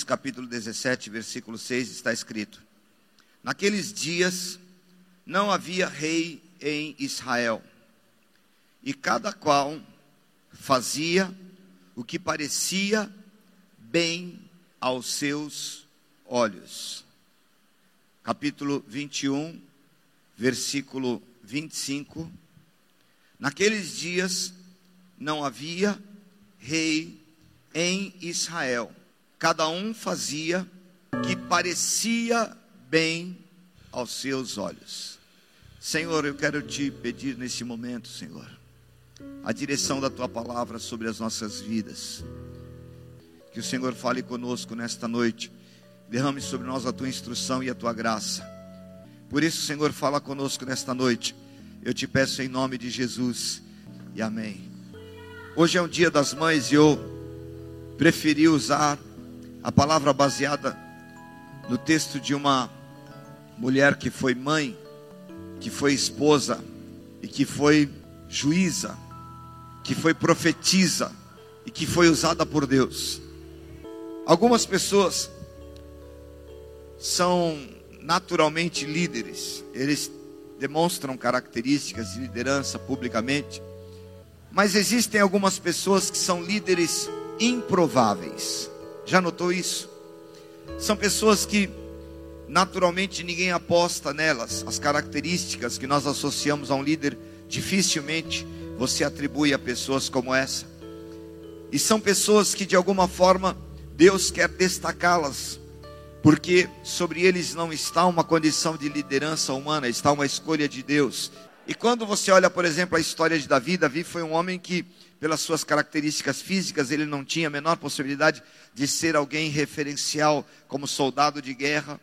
Juízes capítulo 17, versículo 6 está escrito: Naqueles dias não havia rei em Israel, e cada qual fazia o que parecia bem aos seus olhos. Capítulo 21, versículo 25. Naqueles dias não havia rei em Israel. Cada um fazia o que parecia bem aos seus olhos. Senhor, eu quero te pedir nesse momento, Senhor, a direção da tua palavra sobre as nossas vidas. Que o Senhor fale conosco nesta noite, derrame sobre nós a tua instrução e a tua graça. Por isso, Senhor, fala conosco nesta noite. Eu te peço em nome de Jesus e amém. Hoje é um dia das mães e eu preferi usar a palavra baseada no texto de uma mulher que foi mãe, que foi esposa e que foi juíza, que foi profetisa e que foi usada por Deus. Algumas pessoas são naturalmente líderes, eles demonstram características de liderança publicamente, mas existem algumas pessoas que são líderes improváveis. Já notou isso? São pessoas que naturalmente ninguém aposta nelas. As características que nós associamos a um líder, dificilmente você atribui a pessoas como essa. E são pessoas que de alguma forma Deus quer destacá-las, porque sobre eles não está uma condição de liderança humana, está uma escolha de Deus. E quando você olha, por exemplo, a história de Davi, Davi foi um homem que, pelas suas características físicas, ele não tinha a menor possibilidade de ser alguém referencial como soldado de guerra.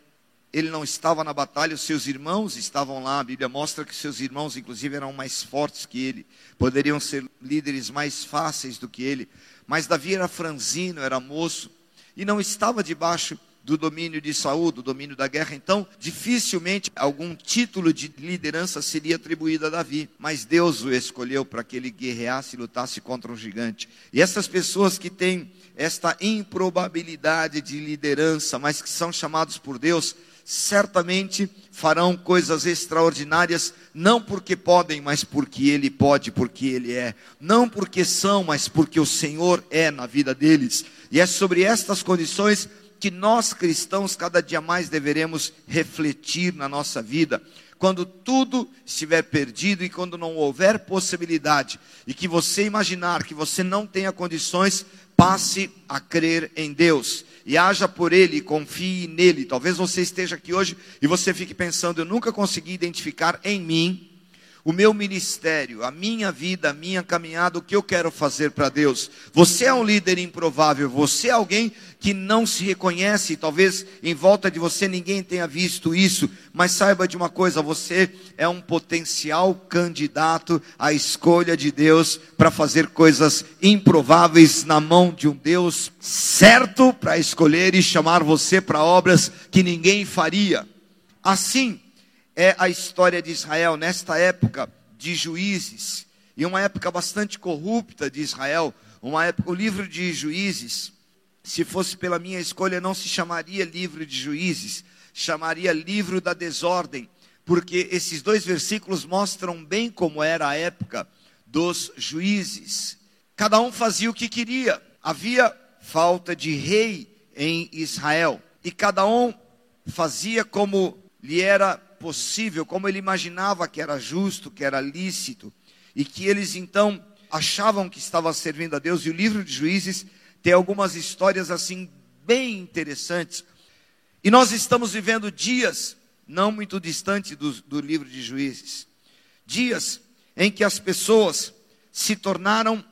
Ele não estava na batalha, os seus irmãos estavam lá. A Bíblia mostra que seus irmãos, inclusive, eram mais fortes que ele, poderiam ser líderes mais fáceis do que ele. Mas Davi era franzino, era moço, e não estava debaixo do domínio de Saul, do domínio da guerra. Então, dificilmente algum título de liderança seria atribuído a Davi, mas Deus o escolheu para que ele guerreasse e lutasse contra um gigante. E essas pessoas que têm esta improbabilidade de liderança, mas que são chamados por Deus, certamente farão coisas extraordinárias, não porque podem, mas porque Ele pode, porque Ele é. Não porque são, mas porque o Senhor é na vida deles. E é sobre estas condições que nós cristãos cada dia mais deveremos refletir na nossa vida. Quando tudo estiver perdido e quando não houver possibilidade, e que você imaginar que você não tenha condições, passe a crer em Deus e haja por Ele, confie nele. Talvez você esteja aqui hoje e você fique pensando: eu nunca consegui identificar em mim o meu ministério, a minha vida, a minha caminhada, o que eu quero fazer para Deus. Você é um líder improvável, você é alguém que não se reconhece, talvez em volta de você ninguém tenha visto isso, mas saiba de uma coisa: você é um potencial candidato à escolha de Deus para fazer coisas improváveis na mão de um Deus certo para escolher e chamar você para obras que ninguém faria. Assim, é a história de Israel nesta época de juízes, e uma época bastante corrupta de Israel, uma época, o livro de juízes, se fosse pela minha escolha, não se chamaria livro de juízes, chamaria livro da desordem, porque esses dois versículos mostram bem como era a época dos juízes. Cada um fazia o que queria, havia falta de rei em Israel, e cada um fazia como lhe era possível, como ele imaginava que era justo, que era lícito, e que eles então achavam que estavam servindo a Deus. E o livro de Juízes tem algumas histórias assim bem interessantes. E nós estamos vivendo dias não muito distantes do, do livro de Juízes, dias em que as pessoas se tornaram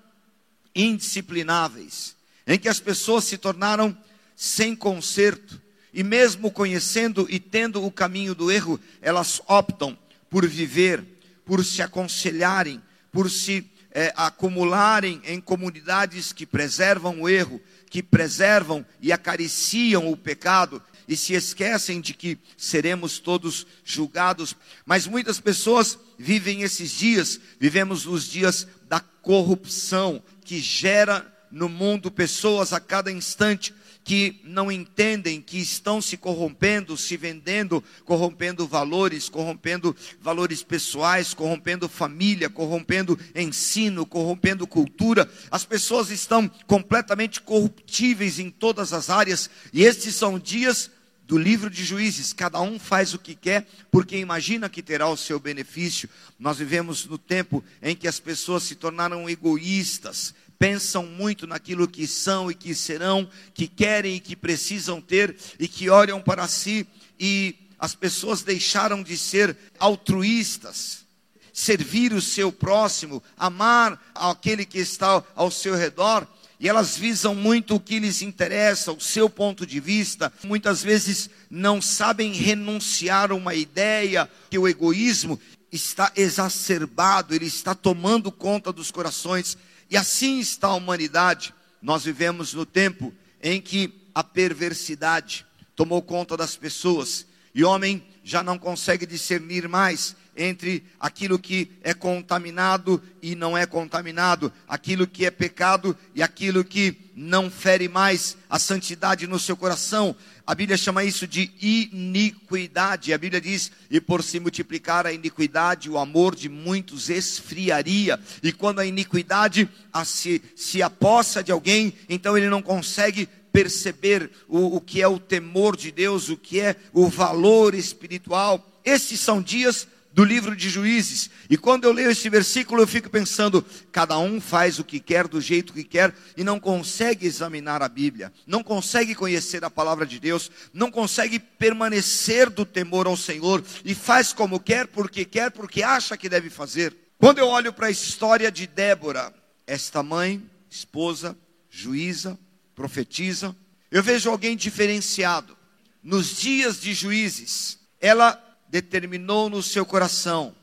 indisciplináveis, em que as pessoas se tornaram sem conserto, e mesmo conhecendo e tendo o caminho do erro, elas optam por viver, por se aconselharem, por se é, acumularem em comunidades que preservam o erro, que preservam e acariciam o pecado e se esquecem de que seremos todos julgados. Mas muitas pessoas vivem esses dias, vivemos os dias da corrupção que gera no mundo pessoas a cada instante que não entendem que estão se corrompendo, se vendendo, corrompendo valores, corrompendo valores pessoais, corrompendo família, corrompendo ensino, corrompendo cultura. As pessoas estão completamente corruptíveis em todas as áreas, e estes são dias do livro de Juízes, cada um faz o que quer, porque imagina que terá o seu benefício. Nós vivemos no tempo em que as pessoas se tornaram egoístas, pensam muito naquilo que são e que serão, que querem e que precisam ter e que olham para si e as pessoas deixaram de ser altruístas, servir o seu próximo, amar aquele que está ao seu redor. E elas visam muito o que lhes interessa, o seu ponto de vista. Muitas vezes não sabem renunciar a uma ideia que o egoísmo está exacerbado, ele está tomando conta dos corações. E assim está a humanidade. Nós vivemos no tempo em que a perversidade tomou conta das pessoas e o homem já não consegue discernir mais entre aquilo que é contaminado e não é contaminado, aquilo que é pecado e aquilo que não fere mais a santidade no seu coração. A Bíblia chama isso de iniquidade. A Bíblia diz: e por se multiplicar a iniquidade, o amor de muitos esfriaria. E quando a iniquidade se, se apossa de alguém, então ele não consegue perceber o, o que é o temor de Deus, o que é o valor espiritual. Estes são dias do livro de Juízes. E quando eu leio esse versículo, eu fico pensando: cada um faz o que quer, do jeito que quer, e não consegue examinar a Bíblia, não consegue conhecer a palavra de Deus, não consegue permanecer do temor ao Senhor, e faz como quer, porque quer, porque acha que deve fazer. Quando eu olho para a história de Débora, esta mãe, esposa, juíza, profetiza, eu vejo alguém diferenciado. Nos dias de juízes, ela determinou no seu coração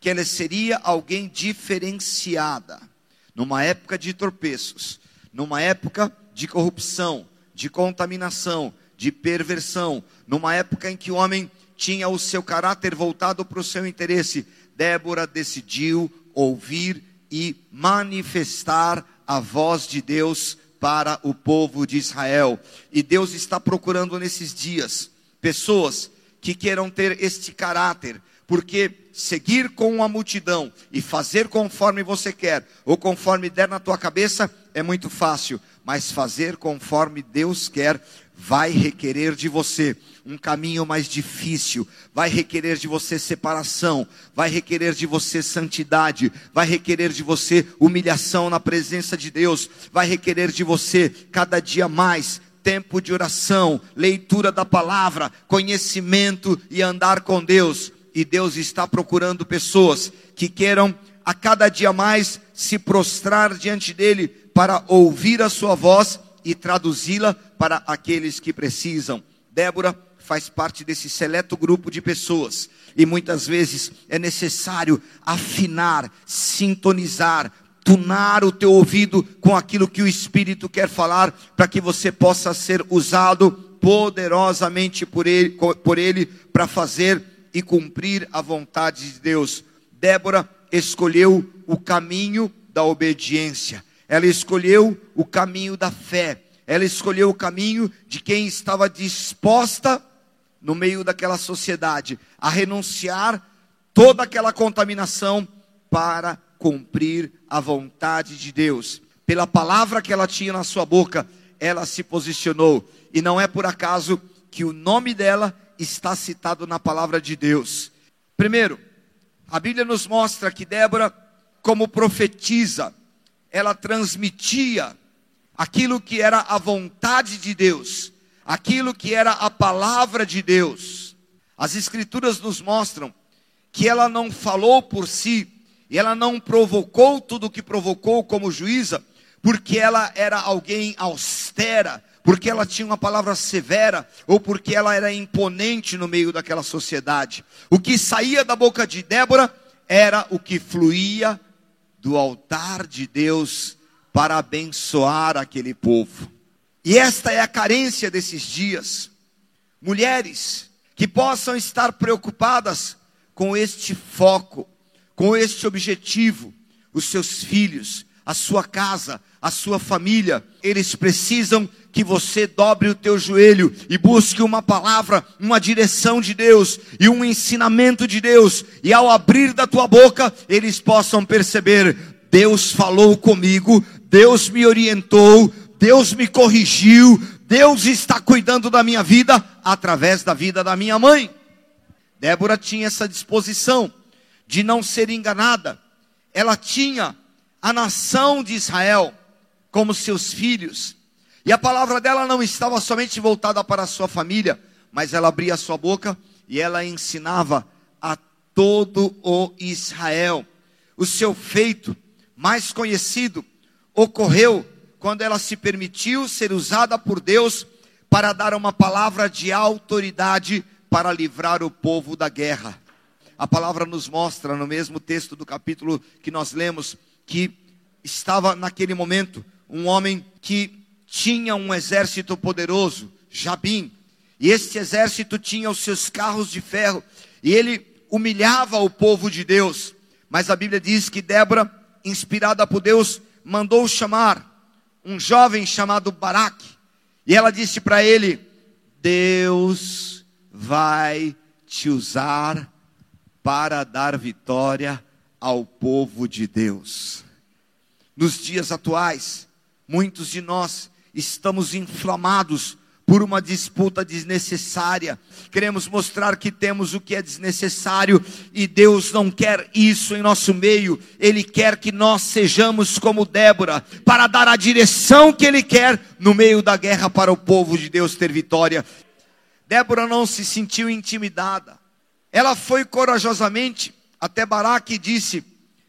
que ela seria alguém diferenciada, numa época de tropeços, numa época de corrupção, de contaminação, de perversão, numa época em que o homem tinha o seu caráter voltado para o seu interesse, Débora decidiu ouvir e manifestar a voz de Deus para o povo de Israel. E Deus está procurando nesses dias pessoas que queiram ter este caráter, porque seguir com a multidão e fazer conforme você quer, ou conforme der na tua cabeça, é muito fácil, mas fazer conforme Deus quer vai requerer de você um caminho mais difícil, vai requerer de você separação, vai requerer de você santidade, vai requerer de você humilhação na presença de Deus, vai requerer de você cada dia mais tempo de oração, leitura da palavra, conhecimento e andar com Deus. E Deus está procurando pessoas que queiram a cada dia mais se prostrar diante dele para ouvir a sua voz e traduzi-la para aqueles que precisam. Débora faz parte desse seleto grupo de pessoas e muitas vezes é necessário afinar, sintonizar, tunar o teu ouvido com aquilo que o Espírito quer falar, para que você possa ser usado poderosamente por ele, por ele para fazer e cumprir a vontade de Deus. Débora escolheu o caminho da obediência, ela escolheu o caminho da fé, ela escolheu o caminho de quem estava disposta, no meio daquela sociedade, a renunciar toda aquela contaminação para cumprir a vontade de Deus. Pela palavra que ela tinha na sua boca, ela se posicionou. E não é por acaso que o nome dela está citado na palavra de Deus. Primeiro, a Bíblia nos mostra que Débora, como profetisa, ela transmitia aquilo que era a vontade de Deus, aquilo que era a palavra de Deus. As Escrituras nos mostram que ela não falou por si, e ela não provocou tudo o que provocou como juíza, porque ela era alguém austera, porque ela tinha uma palavra severa, ou porque ela era imponente no meio daquela sociedade. O que saía da boca de Débora era o que fluía do altar de Deus para abençoar aquele povo. E esta é a carência desses dias. Mulheres que possam estar preocupadas com este foco com este objetivo, os seus filhos, a sua casa, a sua família, eles precisam que você dobre o teu joelho e busque uma palavra, uma direção de Deus e um ensinamento de Deus, e ao abrir da tua boca, eles possam perceber: Deus falou comigo, Deus me orientou, Deus me corrigiu, Deus está cuidando da minha vida através da vida da minha mãe. Débora tinha essa disposição de não ser enganada. Ela tinha a nação de Israel como seus filhos. E a palavra dela não estava somente voltada para a sua família, mas ela abria a sua boca e ela ensinava a todo o Israel. O seu feito mais conhecido ocorreu quando ela se permitiu ser usada por Deus para dar uma palavra de autoridade para livrar o povo da guerra. A palavra nos mostra no mesmo texto do capítulo que nós lemos que estava naquele momento um homem que tinha um exército poderoso, Jabim, e este exército tinha os seus carros de ferro, e ele humilhava o povo de Deus. Mas a Bíblia diz que Débora, inspirada por Deus, mandou chamar um jovem chamado Baraque, e ela disse para ele: Deus vai te usar para dar vitória ao povo de Deus. Nos dias atuais, muitos de nós estamos inflamados por uma disputa desnecessária. Queremos mostrar que temos o que é desnecessário e Deus não quer isso em nosso meio. Ele quer que nós sejamos como Débora, para dar a direção que ele quer no meio da guerra para o povo de Deus ter vitória. Débora não se sentiu intimidada. Ela foi corajosamente até Baraque e disse: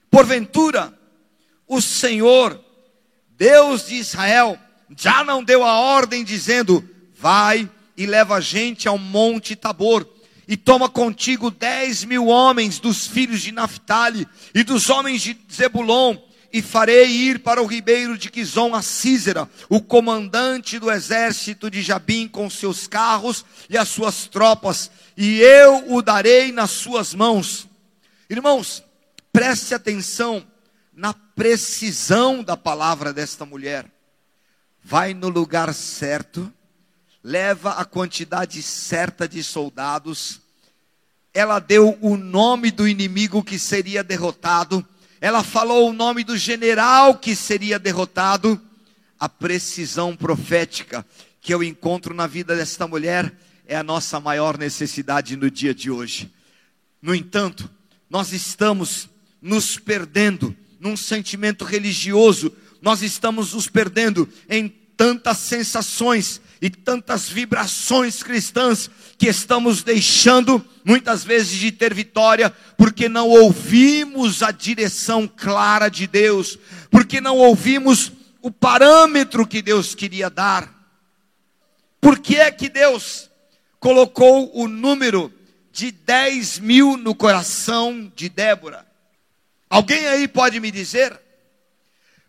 Porventura, o Senhor, Deus de Israel, já não deu a ordem dizendo: Vai e leva gente ao monte Tabor, e toma contigo dez mil homens dos filhos de Naphtali e dos homens de Zebulon, e farei ir para o ribeiro de Quizon a Císera, o comandante do exército de Jabim com seus carros e as suas tropas, e eu o darei nas suas mãos. Irmãos, preste atenção na precisão da palavra desta mulher. Vai no lugar certo, leva a quantidade certa de soldados. Ela deu o nome do inimigo que seria derrotado. Ela falou o nome do general que seria derrotado. A precisão profética que eu encontro na vida desta mulher é a nossa maior necessidade no dia de hoje. No entanto, nós estamos nos perdendo num sentimento religioso, nós estamos nos perdendo em tantas sensações e tantas vibrações cristãs que estamos deixando muitas vezes de ter vitória, porque não ouvimos a direção clara de Deus, porque não ouvimos o parâmetro que Deus queria dar. Por que é que Deus colocou o número de 10 mil no coração de Débora? Alguém aí pode me dizer?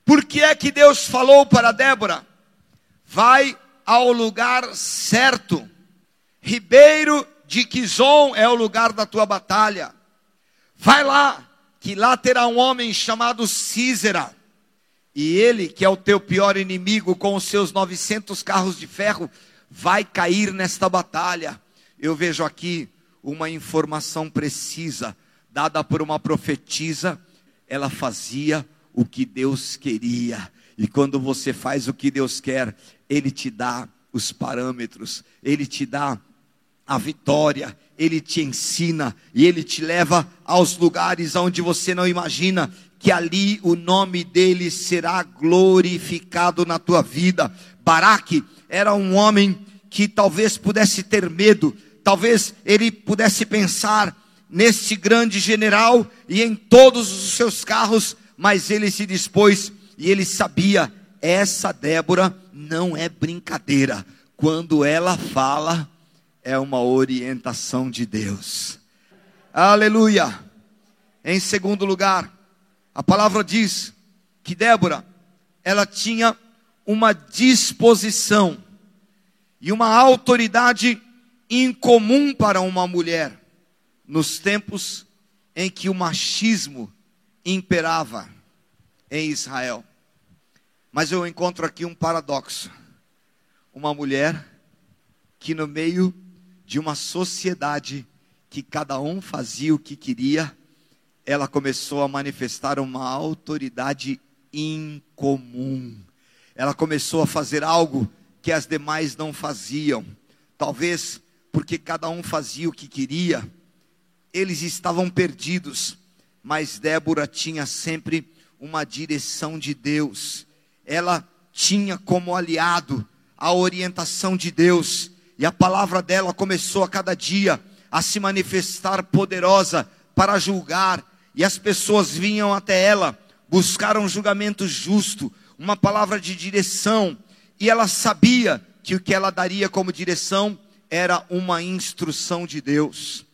Por que é que Deus falou para Débora? Vai ao lugar certo. Ribeiro de Quizon é o lugar da tua batalha. Vai lá, que lá terá um homem chamado Císera. E ele, que é o teu pior inimigo, com os seus 900 carros de ferro, vai cair nesta batalha. Eu vejo aqui uma informação precisa, dada por uma profetisa. Ela fazia o que Deus queria. E quando você faz o que Deus quer, ele te dá os parâmetros, Ele te dá a vitória, Ele te ensina e Ele te leva aos lugares onde você não imagina que ali o nome dele será glorificado na tua vida. Baraque era um homem que talvez pudesse ter medo, talvez ele pudesse pensar neste grande general e em todos os seus carros, mas ele se dispôs e ele sabia essa Débora não é brincadeira. Quando ela fala, é uma orientação de Deus. Aleluia. Em segundo lugar, a palavra diz que Débora, ela tinha uma disposição e uma autoridade incomum para uma mulher nos tempos em que o machismo imperava em Israel. Mas eu encontro aqui um paradoxo. Uma mulher que no meio de uma sociedade que cada um fazia o que queria, ela começou a manifestar uma autoridade incomum. Ela começou a fazer algo que as demais não faziam. Talvez porque cada um fazia o que queria, eles estavam perdidos, mas Débora tinha sempre uma direção de Deus. Ela tinha como aliado a orientação de Deus, e a palavra dela começou a cada dia a se manifestar poderosa para julgar, e as pessoas vinham até ela, buscaram um julgamento justo, uma palavra de direção, e ela sabia que o que ela daria como direção era uma instrução de Deus.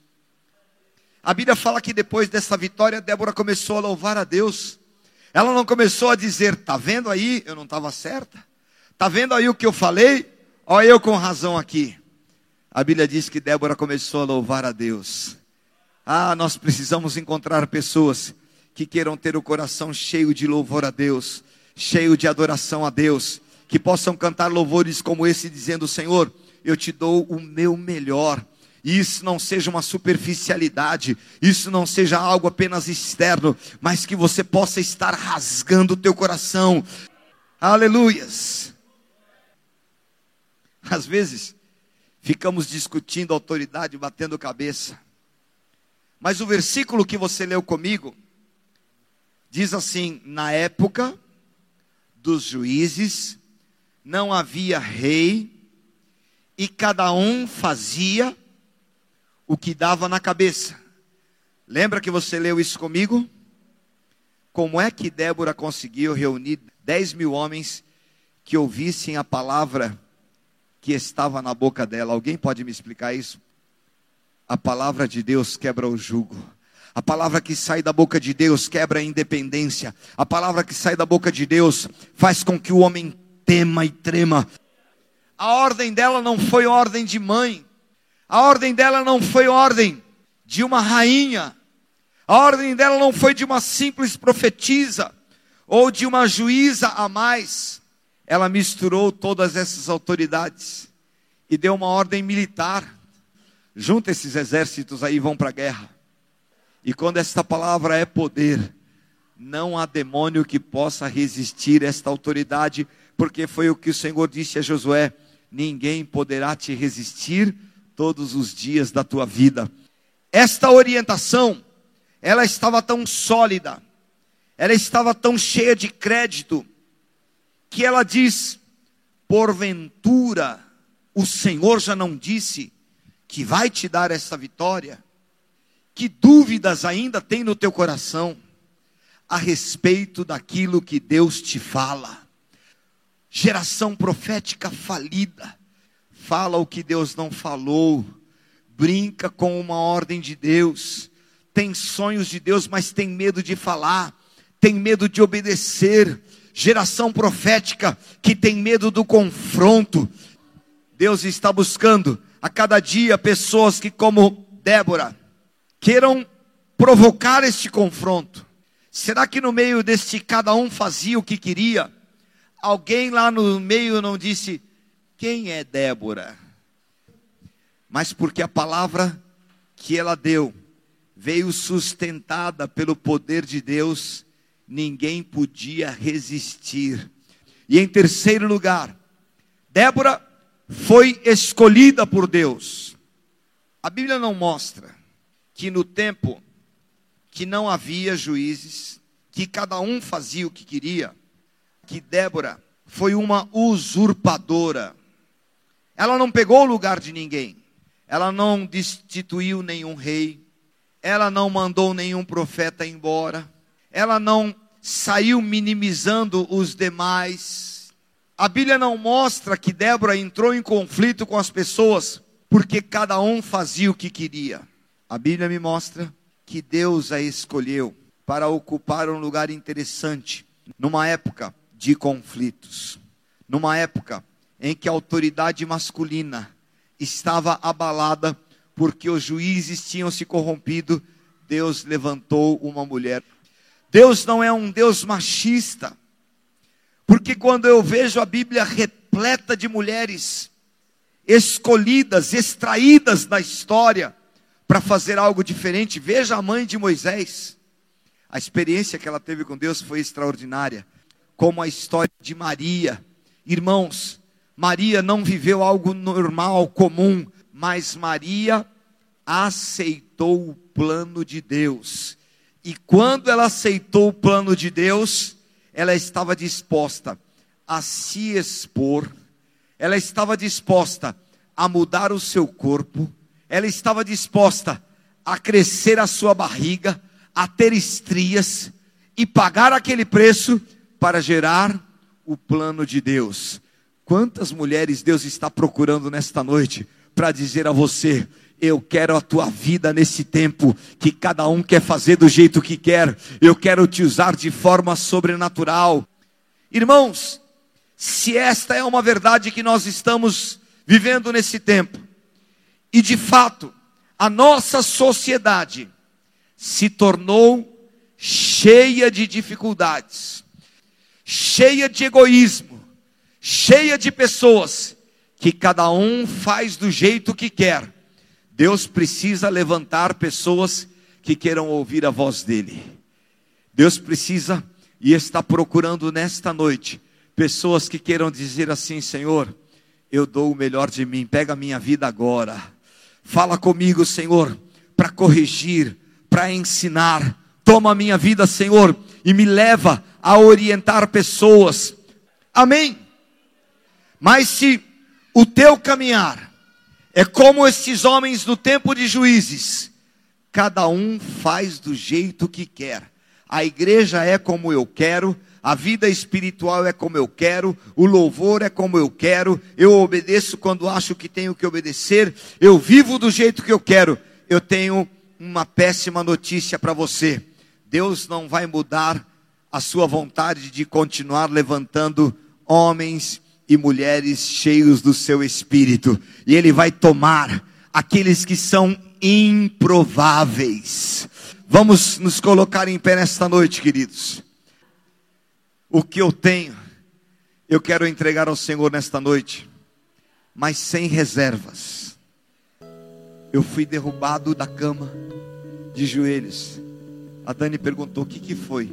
A Bíblia fala que depois dessa vitória, Débora começou a louvar a Deus. Ela não começou a dizer: "Tá vendo aí? Eu não estava certa. Tá vendo aí o que eu falei? Olha eu com razão aqui." A Bíblia diz que Débora começou a louvar a Deus. Ah, nós precisamos encontrar pessoas que queiram ter o coração cheio de louvor a Deus, cheio de adoração a Deus, que possam cantar louvores como esse, dizendo: Senhor, eu te dou o meu melhor. E isso não seja uma superficialidade, isso não seja algo apenas externo, mas que você possa estar rasgando o teu coração. Aleluias. Às vezes, ficamos discutindo autoridade, batendo cabeça. Mas o versículo que você leu comigo diz assim: na época dos juízes não havia rei e cada um fazia o que dava na cabeça. Lembra que você leu isso comigo? Como é que Débora conseguiu reunir 10 mil homens que ouvissem a palavra que estava na boca dela? Alguém pode me explicar isso? A palavra de Deus quebra o jugo. A palavra que sai da boca de Deus quebra a independência. A palavra que sai da boca de Deus faz com que o homem tema e trema. A ordem dela não foi ordem de mãe. A ordem dela não foi ordem de uma rainha. A ordem dela não foi de uma simples profetisa ou de uma juíza a mais. Ela misturou todas essas autoridades e deu uma ordem militar. Junta esses exércitos aí vão para a guerra. E quando esta palavra é poder, não há demônio que possa resistir esta autoridade, porque foi o que o Senhor disse a Josué: ninguém poderá te resistir todos os dias da tua vida. Esta orientação, ela estava tão sólida, ela estava tão cheia de crédito, que ela diz: porventura o Senhor já não disse que vai te dar essa vitória? Que dúvidas ainda tem no teu coração a respeito daquilo que Deus te fala? Geração profética falida, fala o que Deus não falou, brinca com uma ordem de Deus, tem sonhos de Deus, mas tem medo de falar, tem medo de obedecer. Geração profética que tem medo do confronto. Deus está buscando a cada dia pessoas que, como Débora, queiram provocar este confronto. Será que no meio deste cada um fazia o que queria? alguém lá no meio não disse: Quem é Débora? Mas porque a palavra que ela deu veio sustentada pelo poder de Deus, ninguém podia resistir. E em terceiro lugar, Débora foi escolhida por Deus. A Bíblia não mostra que no tempo que não havia juízes, que cada um fazia o que queria, que Débora foi uma usurpadora. Ela não pegou o lugar de ninguém. Ela não destituiu nenhum rei. Ela não mandou nenhum profeta embora. Ela não saiu minimizando os demais. A Bíblia não mostra que Débora entrou em conflito com as pessoas porque cada um fazia o que queria. A Bíblia me mostra que Deus a escolheu para ocupar um lugar interessante numa época de conflitos. Numa época em que a autoridade masculina estava abalada porque os juízes tinham se corrompido, Deus levantou uma mulher. Deus não é um Deus machista. Porque quando eu vejo a Bíblia repleta de mulheres escolhidas, extraídas da história para fazer algo diferente, veja a mãe de Moisés. A experiência que ela teve com Deus foi extraordinária, como a história de Maria. Irmãos, Maria não viveu algo normal, comum, mas Maria aceitou o plano de Deus. E quando ela aceitou o plano de Deus, ela estava disposta a se expor, ela estava disposta a mudar o seu corpo, ela estava disposta a crescer a sua barriga, a ter estrias e pagar aquele preço para gerar o plano de Deus. Quantas mulheres Deus está procurando nesta noite para dizer a você: eu quero a tua vida nesse tempo que cada um quer fazer do jeito que quer. Eu quero te usar de forma sobrenatural. Irmãos, se esta é uma verdade que nós estamos vivendo nesse tempo, e de fato, a nossa sociedade se tornou cheia de dificuldades, cheia de egoísmo, cheia de pessoas que cada um faz do jeito que quer. Deus precisa levantar pessoas que queiram ouvir a voz dele. Deus precisa e está procurando nesta noite pessoas que queiram dizer assim: Senhor, eu dou o melhor de mim, pega a minha vida agora. Fala comigo, Senhor, para corrigir, para ensinar. Toma a minha vida, Senhor, e me leva a orientar pessoas. Amém. Mas se o teu caminhar é como esses homens do tempo de juízes, cada um faz do jeito que quer. A igreja é como eu quero, a vida espiritual é como eu quero, o louvor é como eu quero, eu obedeço quando acho que tenho que obedecer, eu vivo do jeito que eu quero. Eu tenho uma péssima notícia para você: Deus não vai mudar a sua vontade de continuar levantando homens e mulheres cheios do seu espírito, e Ele vai tomar aqueles que são improváveis. Vamos nos colocar em pé nesta noite, queridos o que eu tenho, eu quero entregar ao Senhor nesta noite, mas sem reservas. Eu fui derrubado da cama, de joelhos. A Dani perguntou: o que, que foi?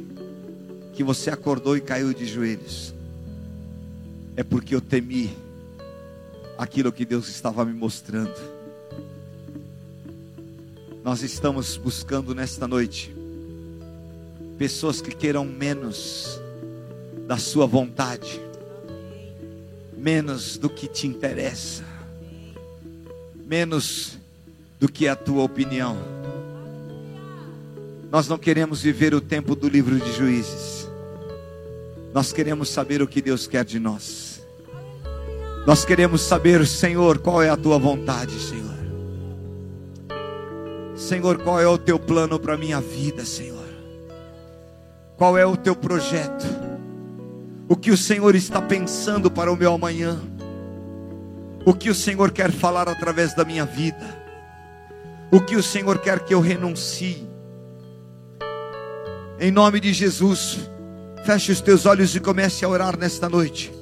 Que você acordou e caiu de joelhos. É porque eu temi aquilo que Deus estava me mostrando. Nós estamos buscando nesta noite pessoas que queiram menos da sua vontade, menos do que te interessa, menos do que a tua opinião. Nós não queremos viver o tempo do livro de juízes. Nós queremos saber o que Deus quer de nós. Nós queremos saber, Senhor, qual é a tua vontade, Senhor. Senhor, qual é o teu plano para a minha vida, Senhor? Qual é o teu projeto? o que o Senhor está pensando para o meu amanhã, o que o Senhor quer falar através da minha vida, o que o Senhor quer que eu renuncie. Em nome de Jesus, feche os teus olhos e comece a orar nesta noite.